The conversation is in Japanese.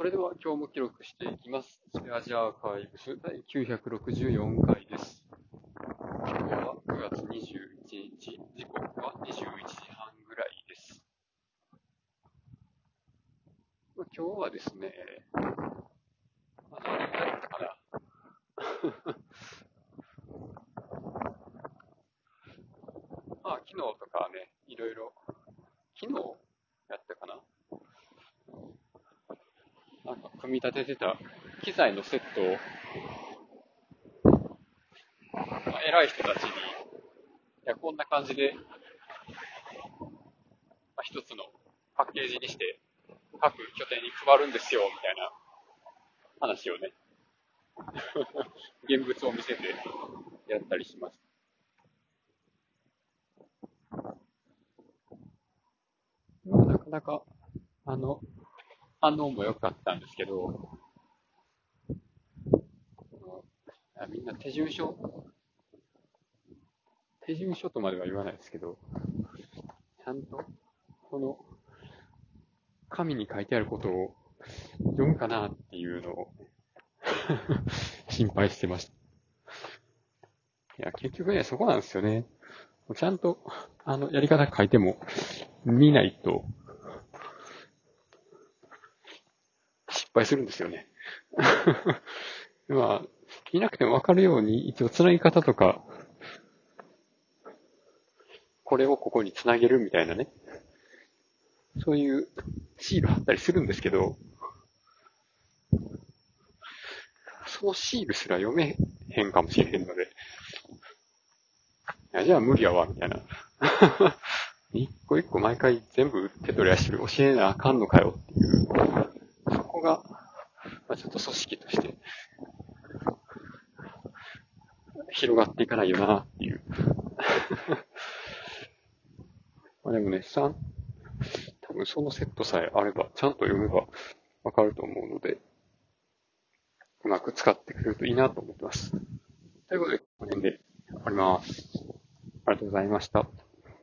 それでは今日も記録していきます。スペアジアーカイブス第964回です。今日は9月21日、時刻は21時半ぐらいです。まあ今日はですね、まあ、何やったかな。まあ、昨日とかね、いろいろ、昨日やったかな。なんか、組み立ててた機材のセットを、まあ、偉い人たちに、いや、こんな感じで、まあ、一つのパッケージにして、各拠点に配るんですよ、みたいな話をね、現物を見せてやったりします。まあなかなか、あの、反応も良かったんですけど、みんな手順書？手順書とまでは言わないですけど、ちゃんと、この、紙に書いてあることを読むかなっていうのを 心配してました。いや、結局ね、そこなんですよね。ちゃんと、あの、やり方書いても、見ないと、失敗するんですよね。まあ、見なくてもわかるように、一応つなぎ方とか、これをここにつなげるみたいなね。そういうシール貼ったりするんですけど、そのシールすら読めへんかもしれへんので、いや、じゃあ無理やわ、みたいな。一個一個毎回全部手取り足取り教えなあかんのかよっていう、そこが、まあ、ちょっと組織として、広がっていかないよなっていう。まあでもね、さん、多分そのセットさえあれば、ちゃんと読めばわかると思うので、うまく使ってくれるといいなと思ってます。ということで、この辺で終わります。ありがとうございました。